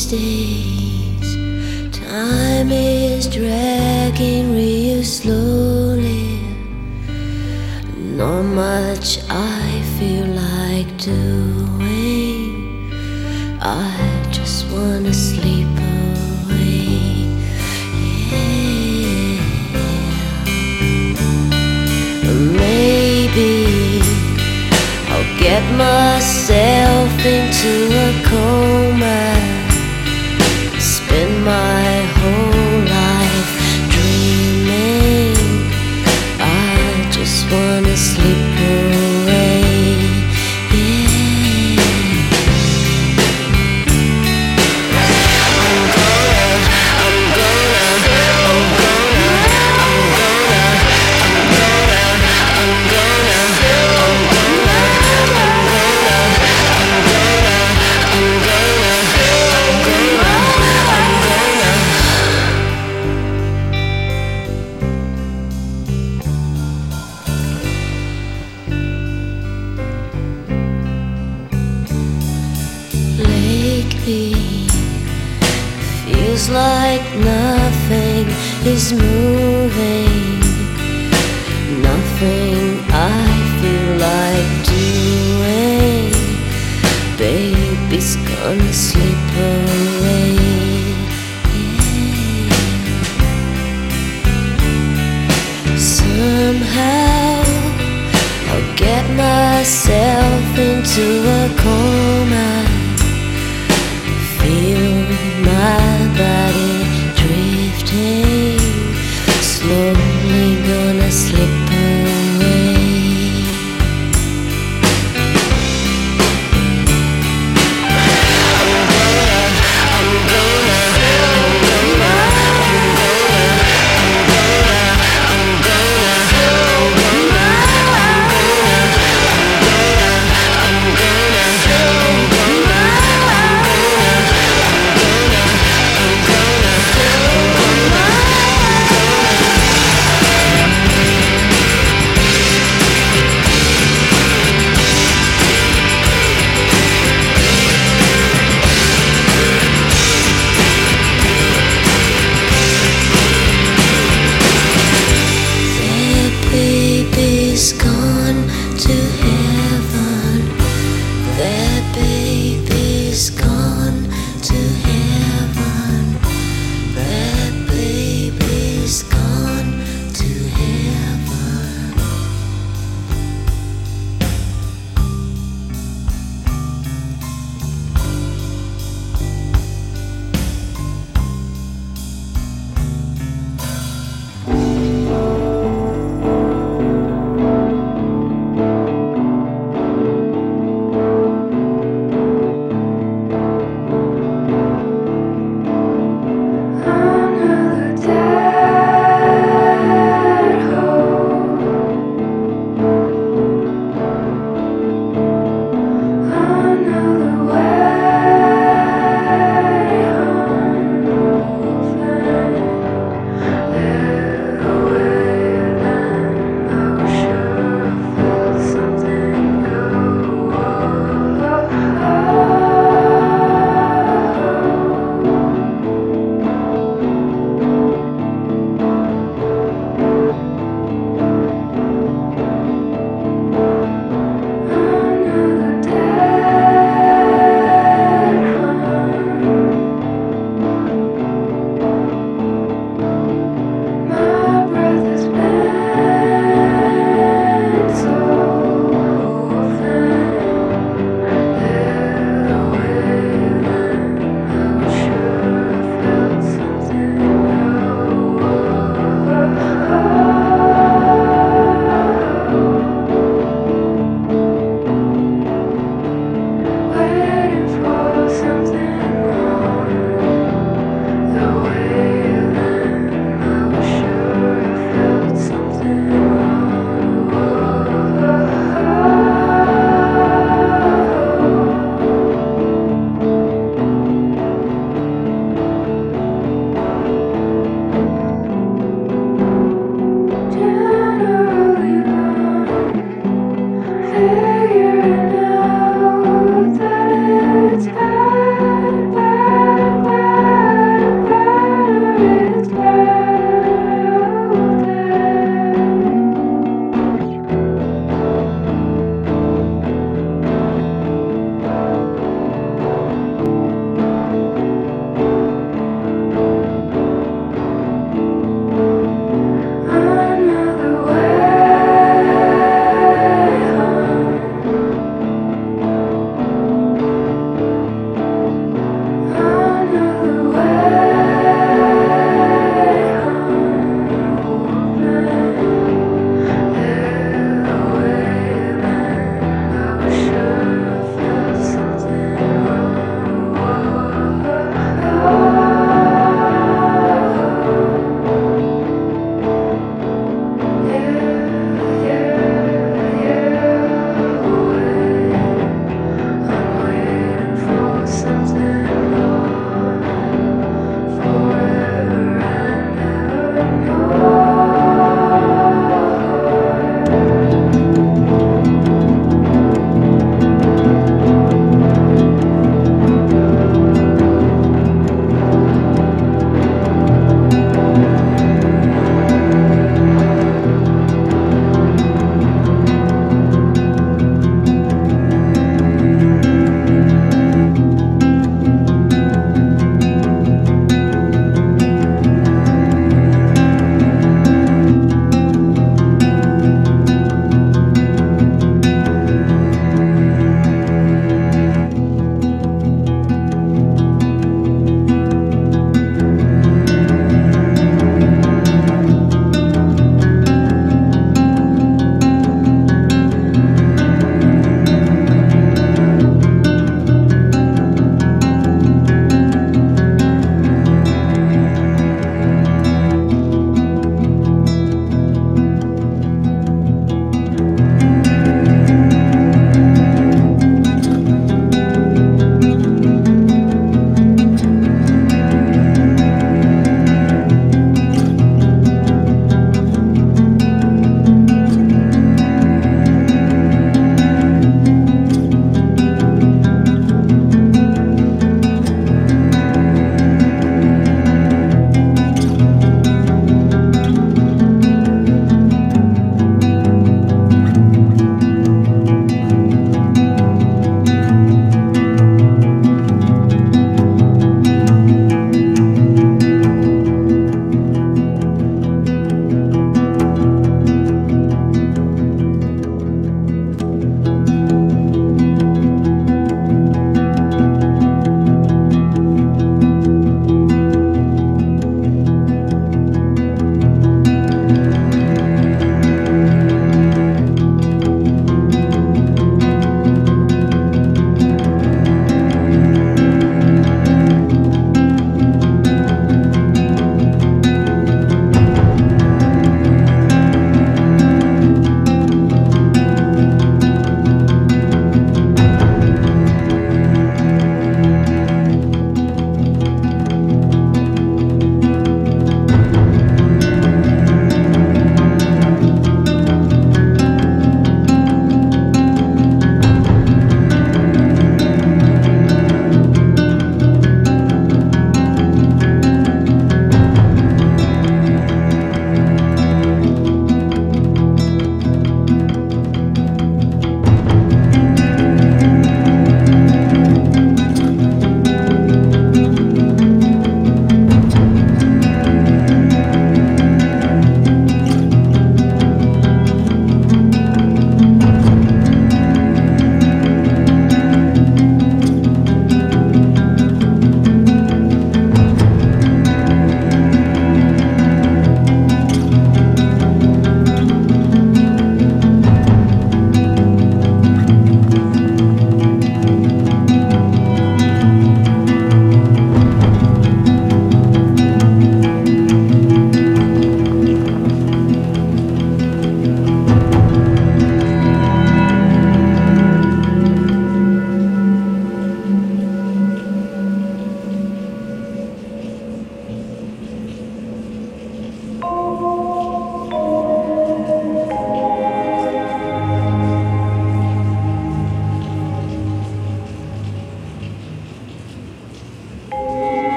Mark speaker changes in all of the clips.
Speaker 1: these days. Time is dragging real slowly. Not much I feel like doing. I just wanna sleep away. Yeah. Maybe I'll get myself into a coma.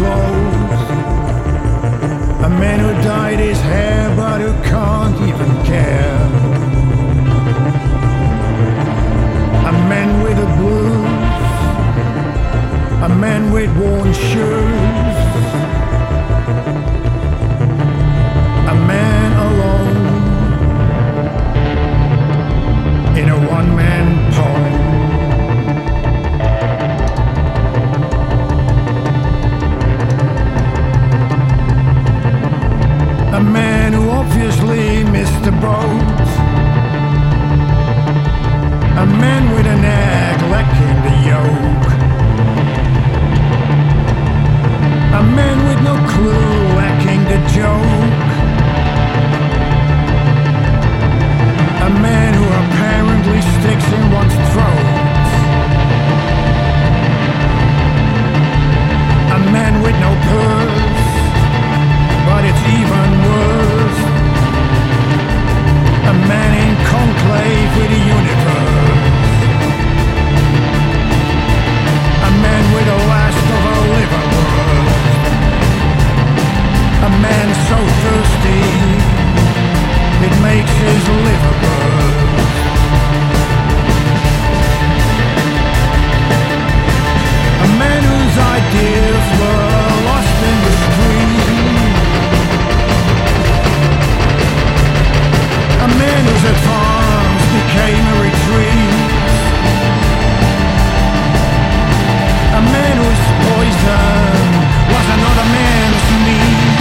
Speaker 2: Clothes, a man who dyed his hair but who can't even care. A man with a blues, a man with worn shoes, A man with an egg lacking the yolk. A man with no clue lacking the joke. A man who apparently sticks in one's throat. A man with no purse, but it's even worse. A man in conclave with the universe. The last of a liverwurst. A man so thirsty it makes his liver burst. A man whose ideas were lost in the street. A man whose advance became a retreat. A man whose poison was another man's meat.